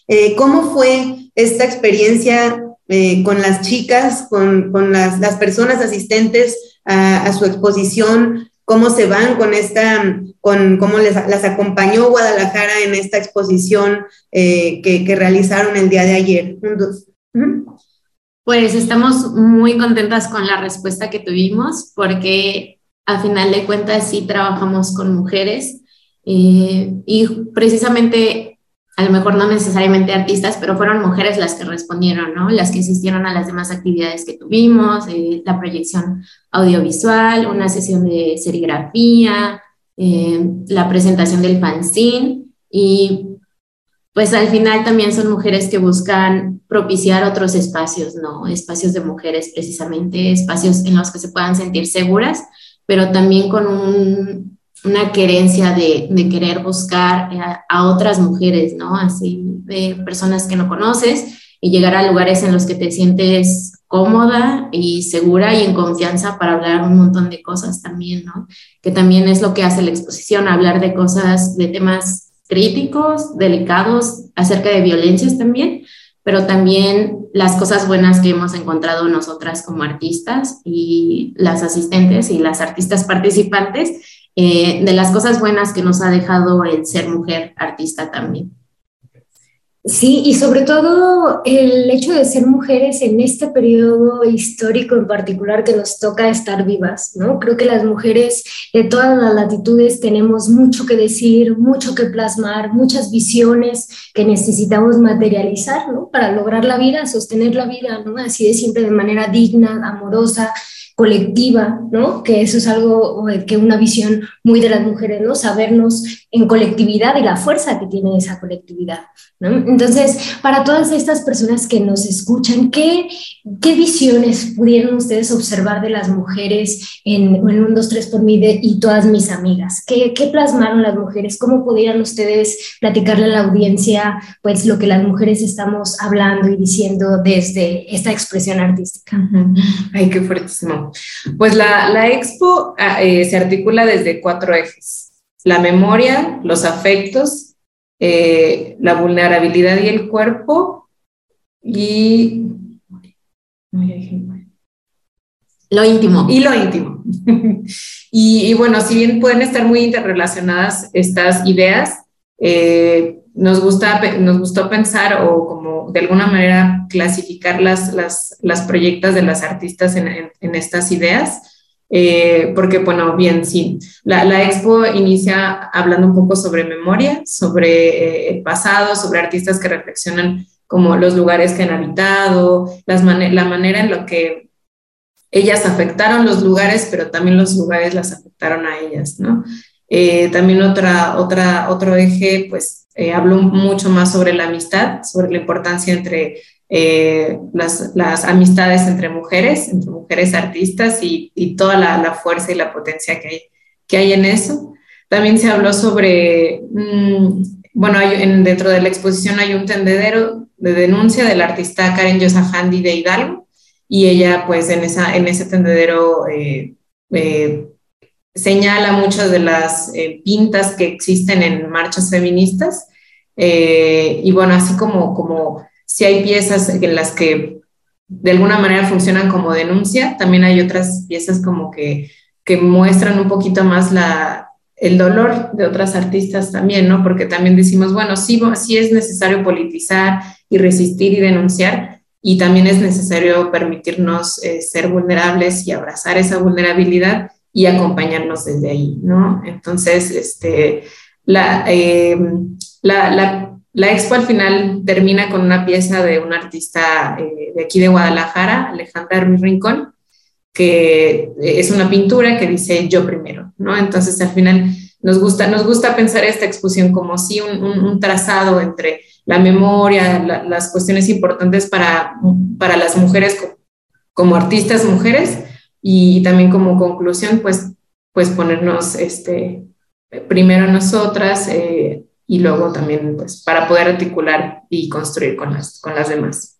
Eh, ¿Cómo fue esta experiencia eh, con las chicas, con, con las, las, personas asistentes a, su exposición? ¿Cómo se van con esta, con cómo les, las acompañó Guadalajara en esta exposición eh, que, realizaron el día de ayer? Pues estamos muy contentas con la respuesta que tuvimos porque a final de cuentas sí trabajamos con mujeres eh, y precisamente a lo mejor no necesariamente artistas, pero fueron mujeres las que respondieron, ¿no? Las que asistieron a las demás actividades que tuvimos, eh, la proyección audiovisual, una sesión de serigrafía, eh, la presentación del fanzine y pues al final también son mujeres que buscan propiciar otros espacios, ¿no? Espacios de mujeres precisamente, espacios en los que se puedan sentir seguras, pero también con un, una querencia de, de, querer buscar a, a, otras mujeres, ¿no? Así, de personas que no conoces y llegar a lugares en los que te sientes cómoda y segura y en confianza para hablar un montón de cosas también, ¿no? Que también es lo que hace la exposición, hablar de cosas, de temas críticos, delicados acerca de violencias también, pero también las cosas buenas que hemos encontrado nosotras como artistas y las asistentes y las artistas participantes, eh, de las cosas buenas que nos ha dejado el ser mujer artista también. Sí, y sobre todo el hecho de ser mujeres en este periodo histórico en particular que nos toca estar vivas, ¿no? Creo que las mujeres de todas las latitudes tenemos mucho que decir, mucho que plasmar, muchas visiones que necesitamos materializar, ¿no? Para lograr la vida, sostener la vida, ¿no? Así de siempre de manera digna, amorosa, colectiva, ¿no? Que eso es algo que una visión muy de las mujeres, ¿no? Sabernos en colectividad y la fuerza que tiene esa colectividad, ¿no? Entonces, para todas estas personas que nos escuchan, ¿qué, qué visiones pudieron ustedes observar de las mujeres en, en un, dos, tres por mí de, y todas mis amigas? ¿Qué, ¿Qué plasmaron las mujeres? ¿Cómo pudieran ustedes platicarle a la audiencia, pues, lo que las mujeres estamos hablando y diciendo desde esta expresión artística? Ay, qué fuertísimo. Pues la, la expo eh, se articula desde cuatro ejes. La memoria, los afectos, eh, la vulnerabilidad y el cuerpo y... Lo íntimo. Y lo íntimo. y, y, bueno, si bien pueden estar muy interrelacionadas estas ideas, eh, nos, gusta, nos gustó pensar o como de alguna manera clasificar las, las, las proyectas de las artistas en, en, estas ideas, eh, porque bueno, bien, sí, la, la, expo inicia hablando un poco sobre memoria, sobre eh, el pasado, sobre artistas que reflexionan como los lugares que han habitado, las man la manera en la que ellas afectaron los lugares, pero también los lugares las afectaron a ellas, ¿no? Eh, también otra, otra, otro eje, pues eh, hablo mucho más sobre la amistad, sobre la importancia entre eh, las, las, amistades entre mujeres, entre mujeres artistas y, y toda la, la, fuerza y la potencia que hay, que hay en eso. También se habló sobre, mmm, bueno, hay, en, dentro de la exposición hay un tendedero de denuncia de la artista Karen Yosafandi de Hidalgo y ella pues en, esa, en ese tendedero eh, eh, señala muchas de las eh, pintas que existen en marchas feministas. Eh, y bueno, así como, como si hay piezas en las que de alguna manera funcionan como denuncia. También hay otras piezas como que, que muestran un poquito más la, el dolor de otras artistas también, ¿no? Porque también decimos, bueno, sí, sí es necesario politizar y resistir y denunciar, y también es necesario permitirnos eh, ser vulnerables y abrazar esa vulnerabilidad y acompañarnos desde ahí, ¿no? Entonces, este, la, eh, la, la, la, expo al final termina con una pieza de un artista eh, de aquí de Guadalajara, Alejandra Hermes Rincón, que es una pintura que dice yo primero, ¿no? Entonces, al final nos gusta, nos gusta pensar esta exposición como si un, un, trazado entre la memoria, las cuestiones importantes para, para las mujeres como, artistas mujeres y, también como conclusión, pues, pues ponernos este, primero nosotras eh, y luego también pues, para poder articular y construir con las, con las demás.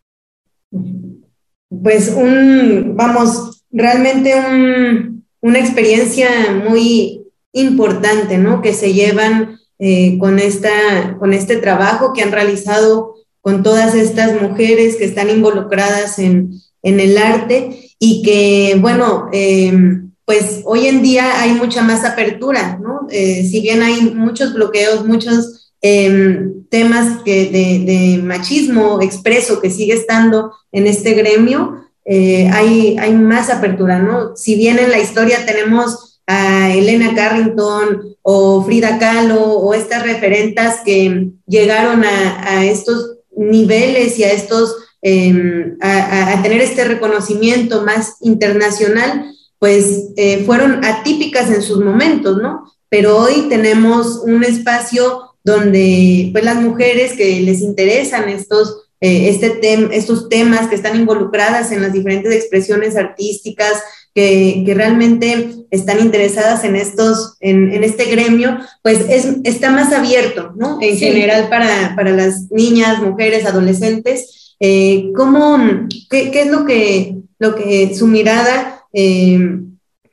Pues un, vamos, realmente un, una experiencia muy importante, ¿no? Que se llevan eh, con, esta, con este trabajo que han realizado con todas estas mujeres que están involucradas en, en el arte y que, bueno, em, pues hoy en día hay mucha más apertura, ¿no? Eh, si bien hay muchos bloqueos, muchos em, temas de, machismo expreso que sigue estando en este gremio, eh, hay, hay más apertura, ¿no? Si bien en la historia tenemos a Elena Carrington o Frida Kahlo o estas referentas que llegaron a, estos niveles y a estos, em, a, tener este reconocimiento más internacional, pues eh, fueron atípicas en sus momentos, ¿no? Pero hoy tenemos un espacio donde pues las mujeres que les interesan estos eh, este estos temas que están involucradas en las diferentes expresiones artísticas, que, realmente están interesadas en estos, en, este gremio, pues es, está más abierto, ¿no? En general para, las niñas, mujeres, adolescentes. Eh, ¿cómo, qué, es lo que, lo que su mirada eh,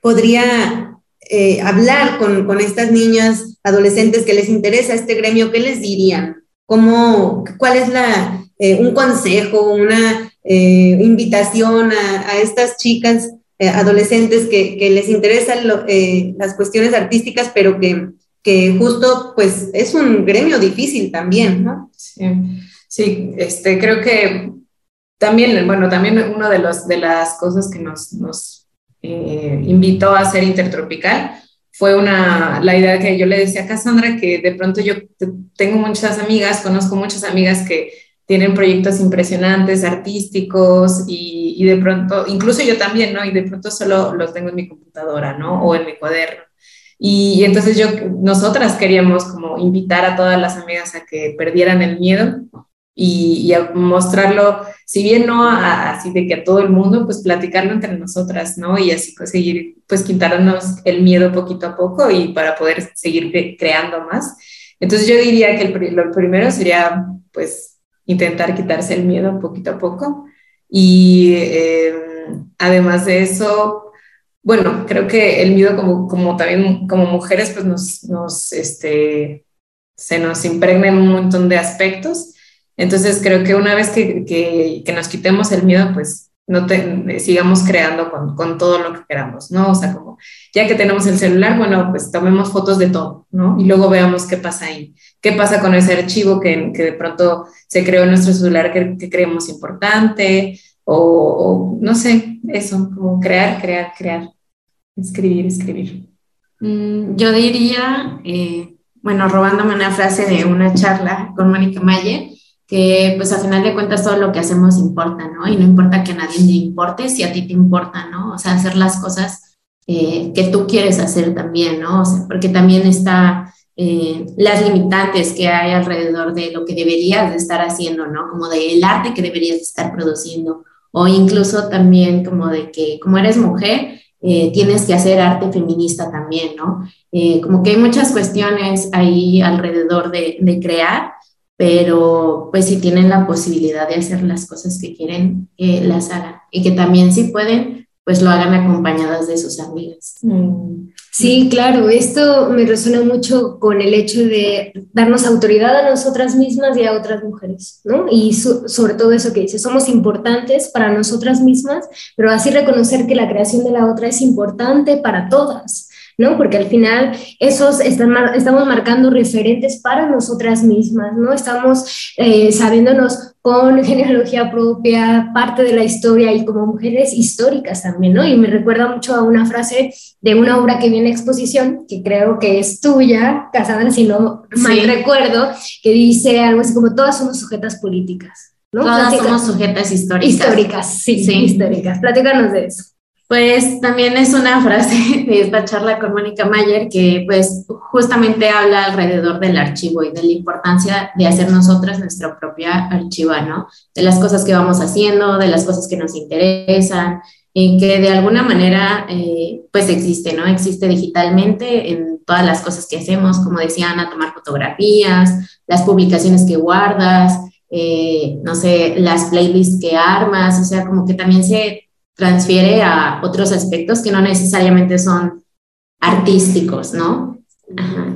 podría eh, hablar con, con, estas niñas, adolescentes que les interesa este gremio? ¿Qué les dirían? ¿Cómo, ¿Cuál es la, un consejo, una invitación a, a estas chicas eh, adolescentes que, que, les interesan eh, las cuestiones artísticas, pero que, que, justo pues es un gremio difícil también, ¿no? Sí, este, creo que también, bueno, también una de, los, de las cosas que nos eh, invitó a hacer Intertropical fue una, la idea que yo le decía a Cassandra, que de pronto yo tengo muchas amigas, conozco muchas amigas que tienen proyectos impresionantes, artísticos y, y, de pronto, incluso yo también, ¿no? Y de pronto solo los tengo en mi computadora, ¿no? O en mi cuaderno. Y, entonces yo, nosotras queríamos como invitar a todas las amigas a que perdieran el miedo y, y a mostrarlo, si bien no así de que a todo el mundo, pues platicarlo entre nosotras, ¿no? Y así conseguir, pues quitarnos el miedo poquito a poco y para poder seguir creando más. Entonces yo diría que el, lo primero sería, pues, intentar quitarse el miedo poquito a poco. Y em, además de eso, bueno, creo que el miedo como, como también como mujeres, pues nos, nos este, se nos impregna en un montón de aspectos. Entonces creo que una vez que, que, que nos quitemos el miedo, pues no te, sigamos creando con, con, todo lo que queramos, ¿no? O sea, como ya que tenemos el celular, bueno, pues tomemos fotos de todo, ¿no? Y luego veamos qué pasa ahí, qué pasa con ese archivo que, que de pronto se creó en nuestro celular que, que creemos importante, o, no sé, eso, como crear, crear, crear, escribir, escribir. Mm, yo diría, eh, bueno, robándome una frase de una charla con Mónica Mayer, que pues a final de cuentas todo lo que hacemos importa, ¿no? Y no importa que a nadie le importe si a ti te importa, ¿no? O sea, hacer las cosas eh, que tú quieres hacer también, ¿no? O sea, porque también está eh, las limitantes que hay alrededor de lo que deberías de estar haciendo, ¿no? Como del arte que deberías de estar produciendo, o incluso también como de que como eres mujer, eh, tienes que hacer arte feminista también, ¿no? como que hay muchas cuestiones ahí alrededor de, de crear pero pues si tienen la posibilidad de hacer las cosas que quieren, que las hagan y que también si pueden, pues lo hagan acompañadas de sus amigas. Mm, Sí, claro, esto me resuena mucho con el hecho de darnos autoridad a nosotras mismas y a otras mujeres, ¿no? Y sobre todo eso que dice, somos importantes para nosotras mismas, pero así reconocer que la creación de la otra es importante para todas. ¿No? Porque al final esos están, estamos marcando referentes para nosotras mismas, ¿no? Estamos eh, sabiéndonos con genealogía propia, parte de la historia y como mujeres históricas también, ¿no? Y me recuerda mucho a una frase de una obra que viene a exposición, que creo que es tuya, Casada, si no mal recuerdo, que dice algo así como todas somos sujetas políticas. ¿no? Todas somos sujetas históricas. Históricas, sí, sí, históricas. Platícanos de eso. Pues también es una frase de esta charla con Mónica Mayer que pues justamente habla alrededor del archivo y de la importancia de hacer nosotras nuestra propia archiva, ¿no? De las cosas que vamos haciendo, de las cosas que nos interesan, y que de alguna manera eh, pues existe, ¿no? Existe digitalmente en todas las cosas que hacemos, como decía Ana, tomar fotografías, las publicaciones que guardas, eh, no sé, las playlists que armas, o sea, como que también se transfiere a otros aspectos que no necesariamente son artísticos, ¿no?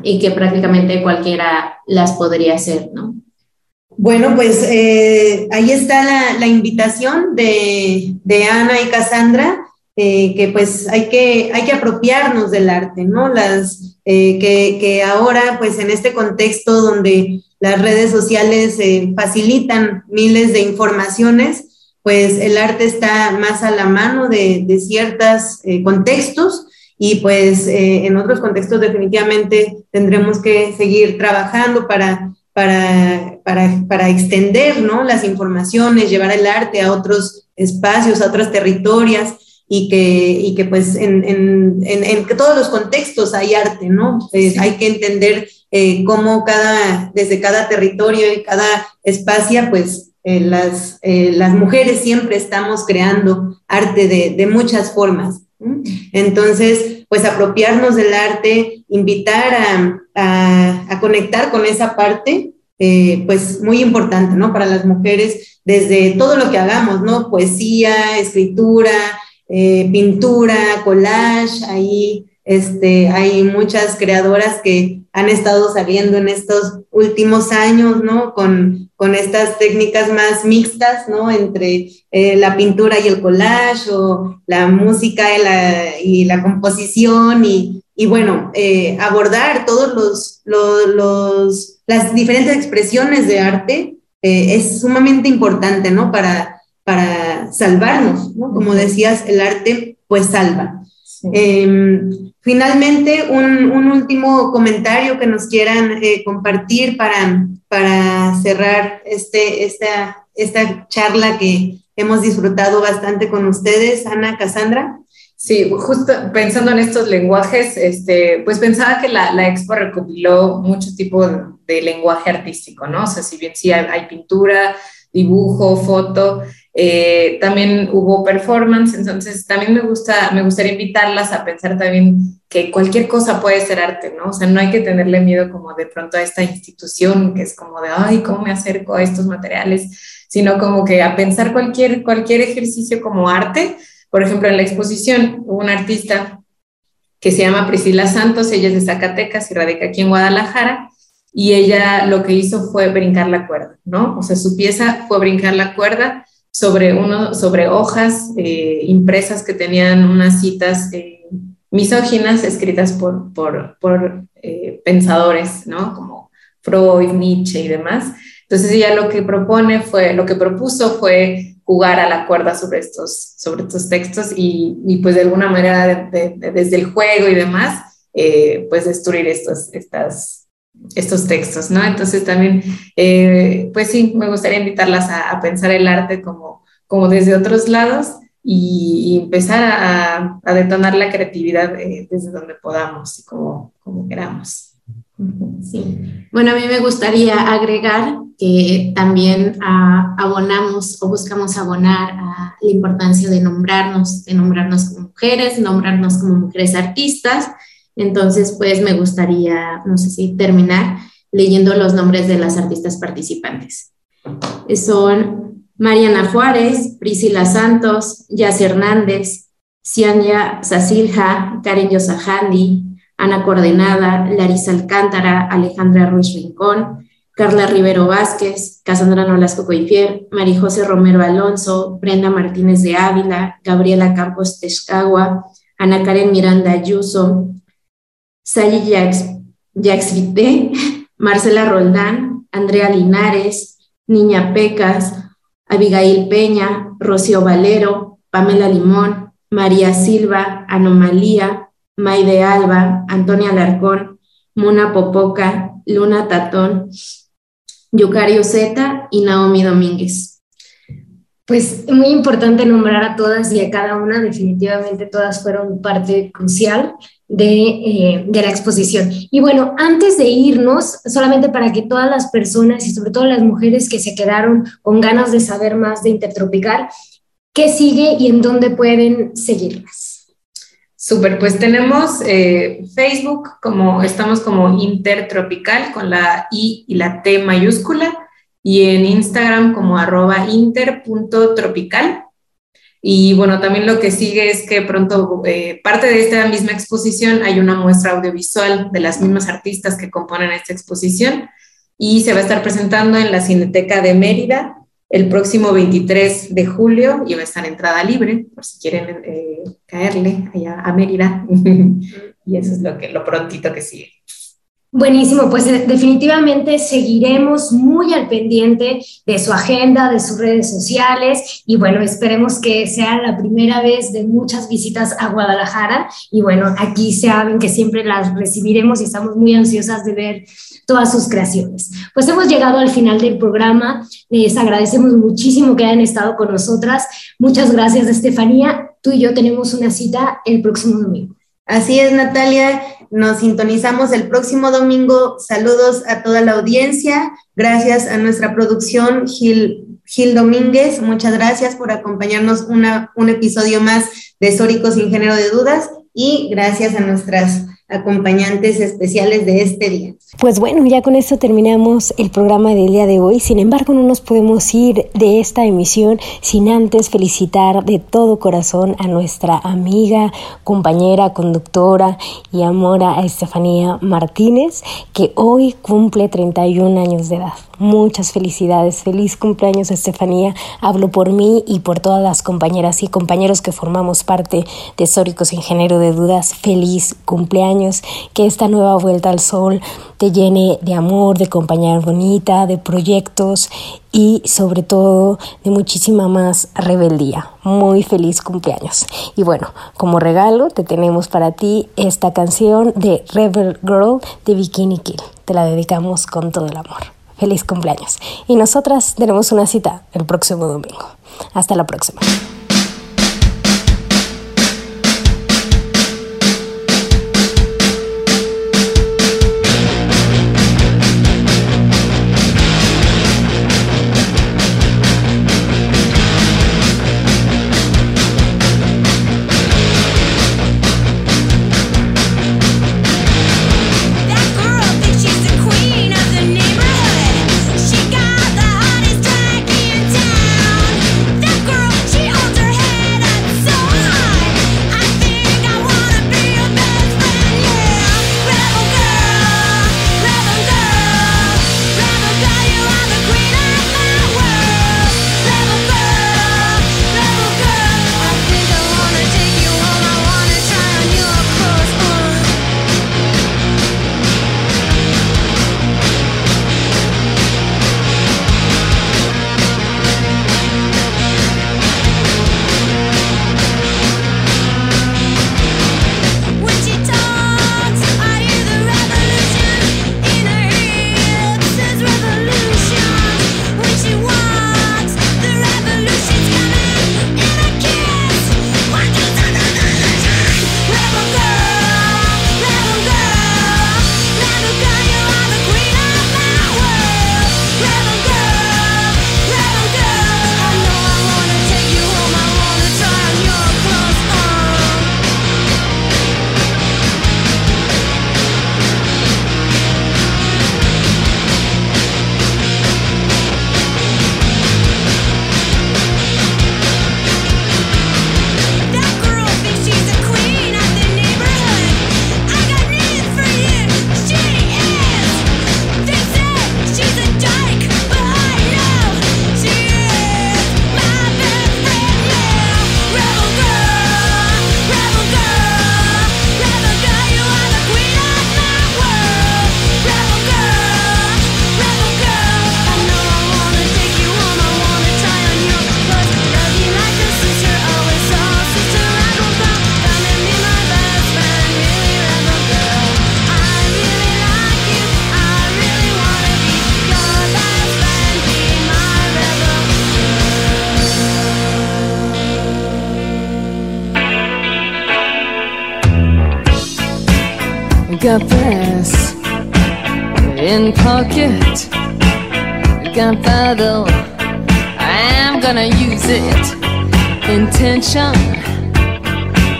y que prácticamente cualquiera las podría hacer, ¿no? Bueno, pues eh, ahí está la, invitación de, Ana y Cassandra, eh, que pues hay que, hay que apropiarnos del arte, ¿no? Las, eh, que, que, ahora, pues en este contexto donde las redes sociales facilitan miles de informaciones, pues el arte está más a la mano de, ciertos eh, contextos y pues eh, en otros contextos definitivamente tendremos que seguir trabajando para, para, para, extender ¿no? las informaciones, llevar el arte a otros espacios, a otras territorios y que, y que pues en, en, en, todos los contextos hay arte, ¿no? Hay que entender eh, cómo cada, desde cada territorio y cada espacio, pues eh, las, eh, las mujeres siempre estamos creando arte de, de muchas formas. Entonces, pues apropiarnos del arte, invitar a, a, conectar con esa parte, eh, pues muy importante, ¿no? Para las mujeres, desde todo lo que hagamos, ¿no? Poesía, escritura, pintura, collage, ahí este, hay muchas creadoras que han estado saliendo en estos últimos años, ¿no? Con, con estas técnicas más mixtas, ¿no? Entre eh, la pintura y el collage, o la música y la, y la composición, y, y bueno, eh, abordar todos los, los, los, las diferentes expresiones de arte eh, es sumamente importante, ¿no? Para, para salvarnos, ¿no? Como decías, el arte pues salva. Em, finalmente, un, último comentario que nos quieran eh, compartir para, para cerrar este, esta, esta charla que hemos disfrutado bastante con ustedes, Ana, Cassandra. Sí, justo pensando en estos lenguajes, este, pues pensaba que la, la expo recopiló mucho tipo de, lenguaje artístico, ¿no? O sea, si bien sí hay pintura, dibujo, foto, eh, también hubo performance, entonces también me, gusta, me gustaría invitarlas a pensar también que cualquier cosa puede ser arte, ¿no? O sea, no hay que tenerle miedo como de pronto a esta institución que es como de, ay, ¿cómo me acerco a estos materiales? Sino como que a pensar cualquier, cualquier ejercicio como arte. Por ejemplo, en la exposición hubo una artista que se llama Priscila Santos, ella es de Zacatecas y radica aquí en Guadalajara, y ella lo que hizo fue brincar la cuerda, ¿no? O sea, su pieza fue brincar la cuerda sobre, uno, sobre hojas eh, impresas que tenían unas citas eh, misóginas escritas por, por, por eh, pensadores, ¿no? Como Freud, Nietzsche y demás. Entonces ella lo que propone fue, lo que propuso fue jugar a la cuerda sobre estos, sobre estos textos y, y pues de alguna manera desde el juego y demás, pues destruir estos, estas, estos textos, ¿no? Entonces también, eh, pues sí, me gustaría invitarlas a, pensar el arte como, como desde otros lados y, empezar a, detonar la creatividad eh, desde donde podamos y como, como queramos. Sí. Bueno, a mí me gustaría agregar que también ah, abonamos o buscamos abonar a la importancia de nombrarnos, de nombrarnos como mujeres, nombrarnos como mujeres artistas entonces, pues me gustaría, no sé si terminar leyendo los nombres de las artistas participantes. Son Mariana Juárez, Priscila Santos, Yas Hernández, Cianya Sasilja, Karen Yosahandi, Ana Coordenada, Larisa Alcántara, Alejandra Ruiz Rincón, Carla Rivero Vázquez, Casandra Nolasco Coifier, María José Romero Alonso, Brenda Martínez de Ávila, Gabriela Campos Texcagua, Ana Karen Miranda Ayuso, Sayi Yaxvite, Marcela Roldán, Andrea Linares, Niña Pecas, Abigail Peña, Rocío Valero, Pamela Limón, María Silva, Anomalía, Maide Alba, Antonia Larcón, Muna Popoca, Luna Tatón, Yucario Zeta y Naomi Domínguez. Pues muy importante nombrar a todas y a cada una, definitivamente todas fueron parte crucial de, eh, de, la exposición. Y bueno, antes de irnos, solamente para que todas las personas y sobre todo las mujeres que se quedaron con ganas de saber más de Intertropical, ¿qué sigue y en dónde pueden seguirlas? Súper, pues tenemos eh, Facebook, como estamos como Intertropical con la I y la T mayúscula y en Instagram como arroba inter.tropical. Y bueno, también lo que sigue es que pronto, eh, parte de esta misma exposición, hay una muestra audiovisual de las mismas artistas que componen esta exposición y se va a estar presentando en la Cineteca de Mérida el próximo 23 de julio y va a estar entrada libre, por si quieren eh, caerle allá a Mérida. y eso es lo, que, lo prontito que sigue. Buenísimo, pues eh, definitivamente seguiremos muy al pendiente de su agenda, de sus redes sociales y bueno, esperemos que sea la primera vez de muchas visitas a Guadalajara y bueno, aquí saben que siempre las recibiremos y estamos muy ansiosas de ver todas sus creaciones. Pues hemos llegado al final del programa, les agradecemos muchísimo que hayan estado con nosotras. Muchas gracias, Estefanía. Tú y yo tenemos una cita el próximo domingo. Así es, Natalia. Nos sintonizamos el próximo domingo. Saludos a toda la audiencia. Gracias a nuestra producción, Gil, Gil Domínguez. Muchas gracias por acompañarnos un episodio más de Sóricos sin género de dudas. Y gracias a nuestras acompañantes especiales de este día. Pues bueno, ya con esto terminamos el programa del día de hoy. Sin embargo, no nos podemos ir de esta emisión sin antes felicitar de todo corazón a nuestra amiga, compañera, conductora y amora Estefanía Martínez, que hoy cumple 31 años de edad. Muchas felicidades, feliz cumpleaños Estefanía. Hablo por mí y por todas las compañeras y compañeros que formamos parte de Sóricos Sin Género de Dudas. Feliz cumpleaños, que esta nueva vuelta al sol te llene de amor, de compañía bonita, de proyectos y sobre todo de muchísima más rebeldía. Muy feliz cumpleaños. Y bueno, como regalo te tenemos para ti esta canción de Rebel Girl de Bikini Kill. Te la dedicamos con todo el amor feliz cumpleaños. Y nosotras tenemos una cita el próximo domingo. Hasta la próxima. in pocket. Gunpowder I'm gonna use it. Intention.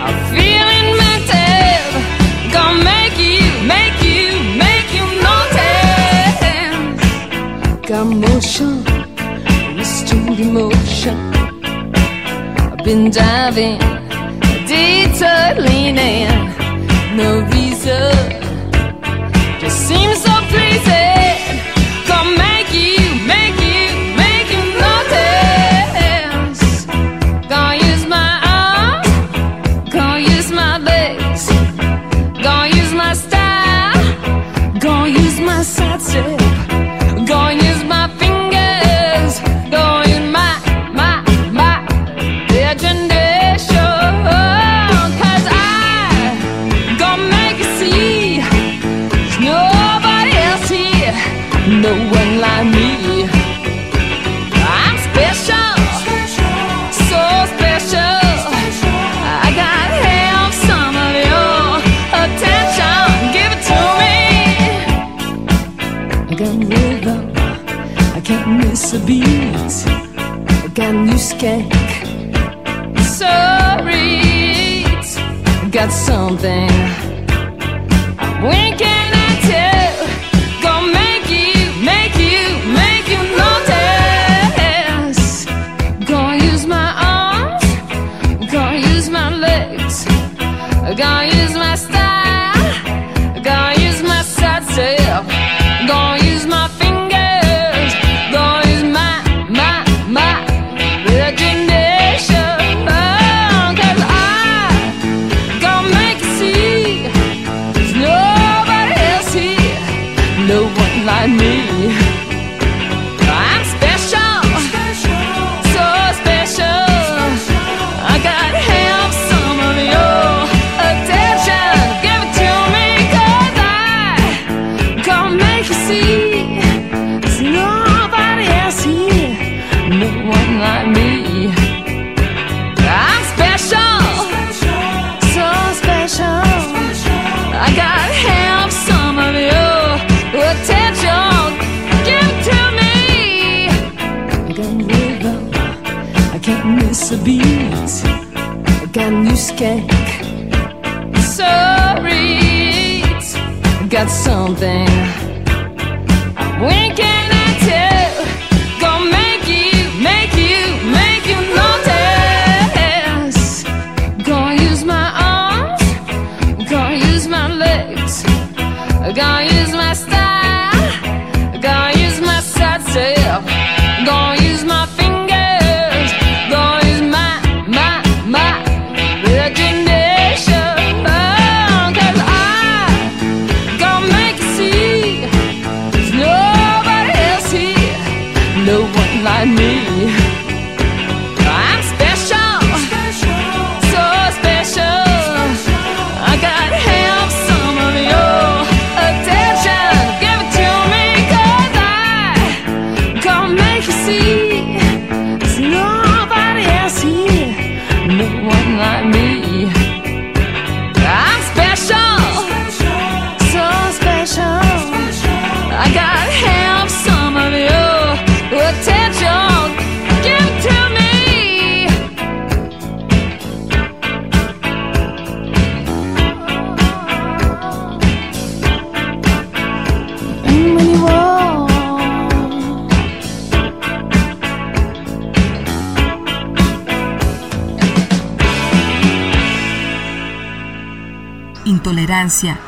I'm feeling mental Gonna make you, make you, make you notice. Got motion. Restored emotion I've been diving Detour leaning. No reason. Just seems crazy.